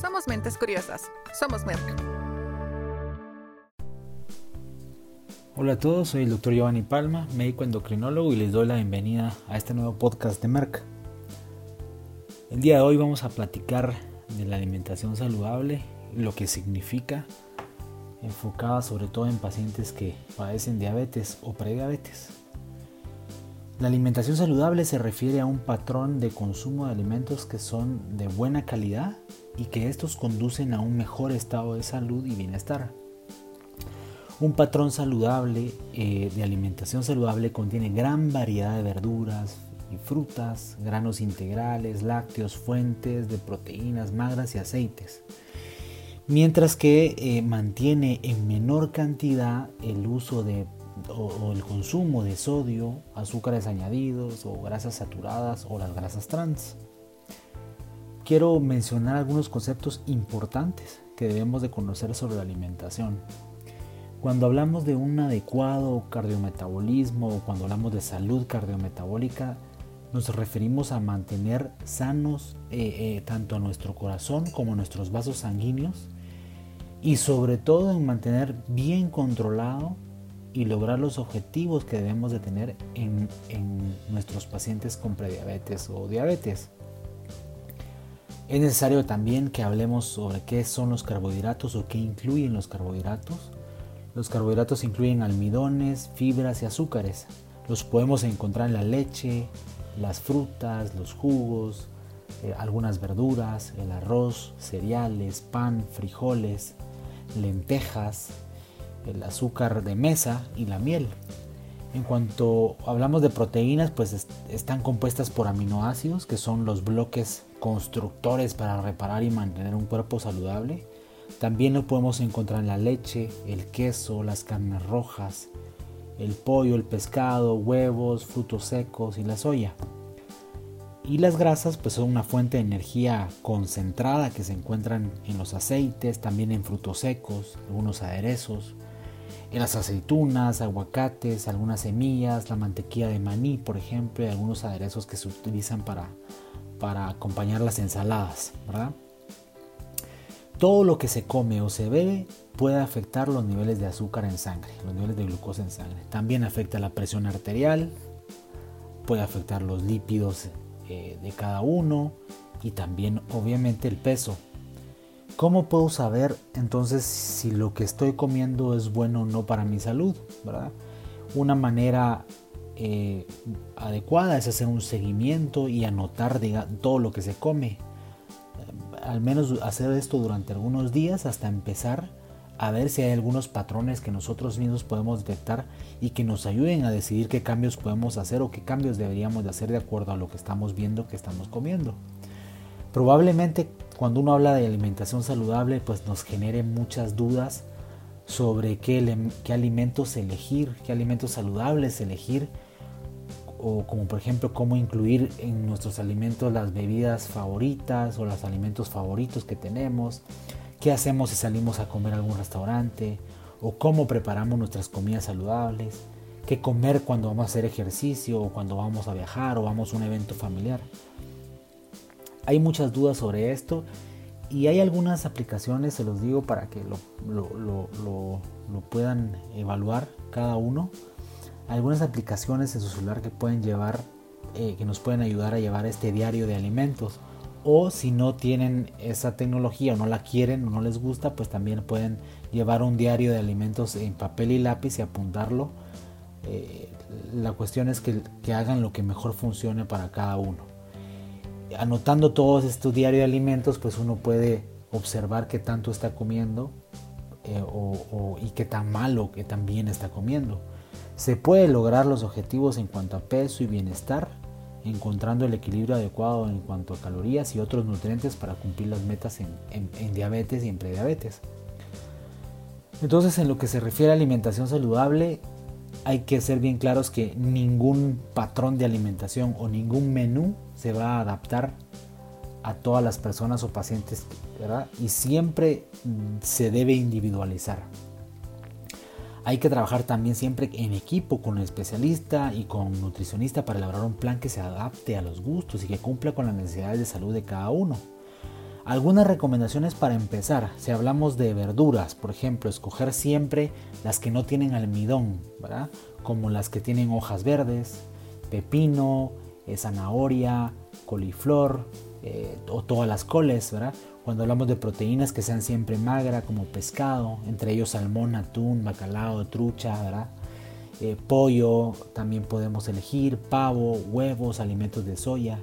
Somos mentes curiosas. Somos Merck. Hola a todos, soy el Dr. Giovanni Palma, médico endocrinólogo y les doy la bienvenida a este nuevo podcast de Merck. El día de hoy vamos a platicar de la alimentación saludable, lo que significa, enfocada sobre todo en pacientes que padecen diabetes o prediabetes. La alimentación saludable se refiere a un patrón de consumo de alimentos que son de buena calidad y que estos conducen a un mejor estado de salud y bienestar. Un patrón saludable eh, de alimentación saludable contiene gran variedad de verduras y frutas, granos integrales, lácteos, fuentes de proteínas magras y aceites. Mientras que eh, mantiene en menor cantidad el uso de o, el consumo de sodio, azúcares añadidos o grasas saturadas o las grasas trans. Quiero mencionar algunos conceptos importantes que debemos de conocer sobre la alimentación. Cuando hablamos de un adecuado cardiometabolismo o cuando hablamos de salud cardiometabólica, nos referimos a mantener sanos eh, eh, tanto nuestro corazón como nuestros vasos sanguíneos y sobre todo en mantener bien controlado y lograr los objetivos que debemos de tener en, nuestros pacientes con prediabetes o diabetes. Es necesario también que hablemos sobre qué son los carbohidratos o qué incluyen los carbohidratos. Los carbohidratos incluyen almidones, fibras y azúcares. Los podemos encontrar en la leche, las frutas, los jugos, eh, algunas verduras, el arroz, cereales, pan, frijoles, lentejas, el azúcar de mesa y la miel. En cuanto hablamos de proteínas, pues están compuestas por aminoácidos, que son los bloques constructores para reparar y mantener un cuerpo saludable. También lo podemos encontrar en la leche, el queso, las carnes rojas, el pollo, el pescado, huevos, frutos secos y la soya. Y las grasas pues son una fuente de energía concentrada que se encuentran en los aceites, también en frutos secos, algunos aderezos, en las aceitunas, aguacates, algunas semillas, la mantequilla de maní, por ejemplo, y algunos aderezos que se utilizan para, para acompañar las ensaladas, ¿verdad? Todo lo que se come o se bebe puede afectar los niveles de azúcar en sangre, los niveles de glucosa en sangre. También afecta la presión arterial, puede afectar los lípidos eh, de cada uno y también obviamente el peso. ¿Cómo puedo saber entonces si lo que estoy comiendo es bueno o no para mi salud? Una manera eh, adecuada es hacer un seguimiento y anotar todo lo que se come. Al menos hacer esto durante algunos días hasta empezar a ver si hay algunos patrones que nosotros mismos podemos detectar y que nos ayuden a decidir qué cambios podemos hacer o qué cambios deberíamos de hacer de acuerdo a lo que estamos viendo que estamos comiendo. Probablemente cuando uno habla de alimentación saludable, pues nos genere muchas dudas sobre qué, qué alimentos elegir, qué alimentos saludables elegir, o como por ejemplo cómo incluir en nuestros alimentos las bebidas favoritas o los alimentos favoritos que tenemos, qué hacemos si salimos a comer a algún restaurante, o cómo preparamos nuestras comidas saludables, qué comer cuando vamos a hacer ejercicio o cuando vamos a viajar o vamos a un evento familiar. Hay muchas dudas sobre esto y hay algunas aplicaciones, se los digo para que lo, puedan evaluar cada uno. Algunas aplicaciones en su celular que pueden llevar, eh, que nos pueden ayudar a llevar este diario de alimentos. O si no tienen esa tecnología o no la quieren o no les gusta, pues también pueden llevar un diario de alimentos en papel y lápiz y apuntarlo. Eh, la cuestión es que, que hagan lo que mejor funcione para cada uno anotando todos estos diarios de alimentos, pues uno puede observar qué tanto está comiendo eh, y qué tan malo, qué tan bien está comiendo. Se puede lograr los objetivos en cuanto a peso y bienestar, encontrando el equilibrio adecuado en cuanto a calorías y otros nutrientes para cumplir las metas en diabetes y en prediabetes. Entonces, en lo que se refiere a alimentación saludable, hay que ser bien claros que ningún patrón de alimentación o ningún menú se va a adaptar a todas las personas o pacientes, ¿verdad? Y siempre mm, se debe individualizar. Hay que trabajar también siempre en equipo con el especialista y con nutricionista para elaborar un plan que se adapte a los gustos y que cumpla con las necesidades de salud de cada uno. Algunas recomendaciones para empezar, si hablamos de verduras, por ejemplo, escoger siempre las que no tienen almidón, ¿verdad? como las que tienen hojas verdes, pepino, eh, zanahoria, coliflor eh, o todas las coles, ¿verdad? Cuando hablamos de proteínas que sean siempre magra, como pescado, entre ellos salmón, atún, bacalao, trucha. Eh, pollo, también podemos elegir pavo, huevos, alimentos de soya.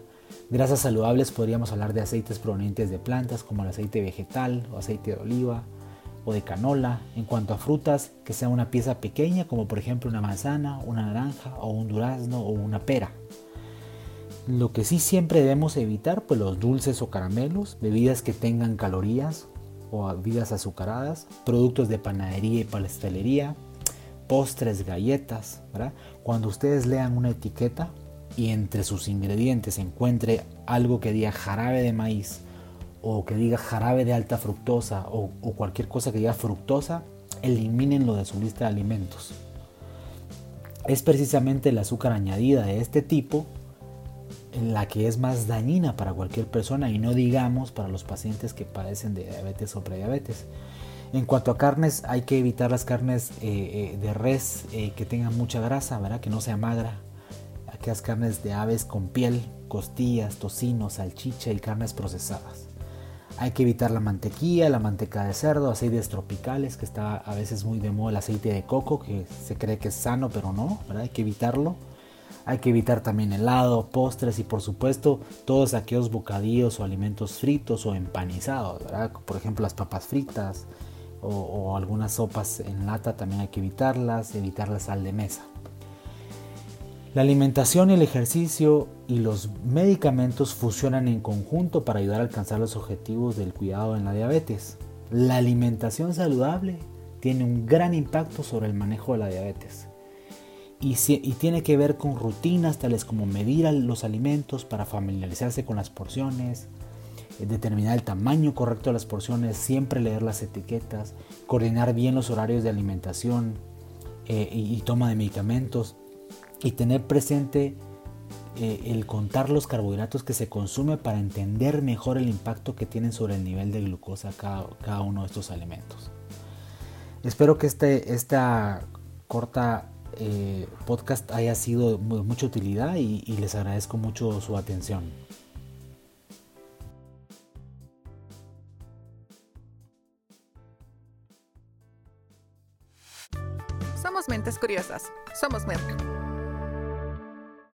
Grasas saludables podríamos hablar de aceites provenientes de plantas como el aceite vegetal o aceite de oliva o de canola. En cuanto a frutas, que sea una pieza pequeña como por ejemplo una manzana, una naranja o un durazno o una pera. Lo que sí siempre debemos evitar, pues los dulces o caramelos, bebidas que tengan calorías o bebidas azucaradas, productos de panadería y pastelería, postres, galletas, Cuando ustedes lean una etiqueta y entre sus ingredientes encuentre algo que diga jarabe de maíz o que diga jarabe de alta fructosa o, o cualquier cosa que diga fructosa, elimínenlo de su lista de alimentos. Es precisamente el azúcar añadida de este tipo la que es más dañina para cualquier persona y no digamos para los pacientes que padecen de diabetes o prediabetes. En cuanto a carnes, hay que evitar las carnes eh, eh, de res eh, que tengan mucha grasa, ¿verdad? que no sea magra. Aquellas carnes de aves con piel, costillas, tocino, salchicha y carnes procesadas. Hay que evitar la mantequilla, la manteca de cerdo, aceites tropicales, que está a veces muy de moda el aceite de coco, que se cree que es sano, pero no, ¿verdad? hay que evitarlo. Hay que evitar también helado, postres y por supuesto todos aquellos bocadillos o alimentos fritos o empanizados, Por ejemplo las papas fritas o, algunas sopas en lata también hay que evitarlas, evitar la sal de mesa. La alimentación, el ejercicio y los medicamentos funcionan en conjunto para ayudar a alcanzar los objetivos del cuidado en la diabetes. La alimentación saludable tiene un gran impacto sobre el manejo de la diabetes y, tiene que ver con rutinas tales como medir los alimentos para familiarizarse con las porciones, eh, determinar el tamaño correcto de las porciones, siempre leer las etiquetas, coordinar bien los horarios de alimentación eh, y, toma de medicamentos y tener presente eh, el contar los carbohidratos que se consume para entender mejor el impacto que tienen sobre el nivel de glucosa cada, cada uno de estos alimentos. Espero que este, esta corta eh, podcast haya sido de mucha utilidad y, les agradezco mucho su atención. Somos mentes curiosas. Somos Merck.